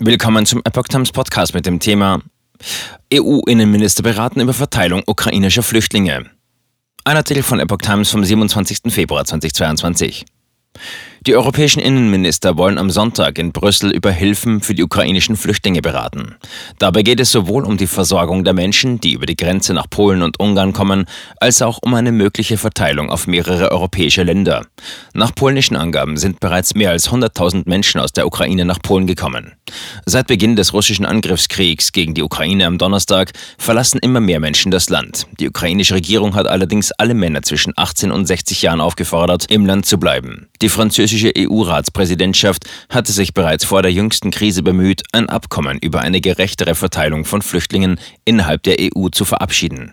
Willkommen zum Epoch Times Podcast mit dem Thema EU-Innenminister beraten über Verteilung ukrainischer Flüchtlinge. Ein Artikel von Epoch Times vom 27. Februar 2022. Die europäischen Innenminister wollen am Sonntag in Brüssel über Hilfen für die ukrainischen Flüchtlinge beraten. Dabei geht es sowohl um die Versorgung der Menschen, die über die Grenze nach Polen und Ungarn kommen, als auch um eine mögliche Verteilung auf mehrere europäische Länder. Nach polnischen Angaben sind bereits mehr als 100.000 Menschen aus der Ukraine nach Polen gekommen. Seit Beginn des russischen Angriffskriegs gegen die Ukraine am Donnerstag verlassen immer mehr Menschen das Land. Die ukrainische Regierung hat allerdings alle Männer zwischen 18 und 60 Jahren aufgefordert, im Land zu bleiben. Die französische EU-Ratspräsidentschaft hatte sich bereits vor der jüngsten Krise bemüht, ein Abkommen über eine gerechtere Verteilung von Flüchtlingen innerhalb der EU zu verabschieden.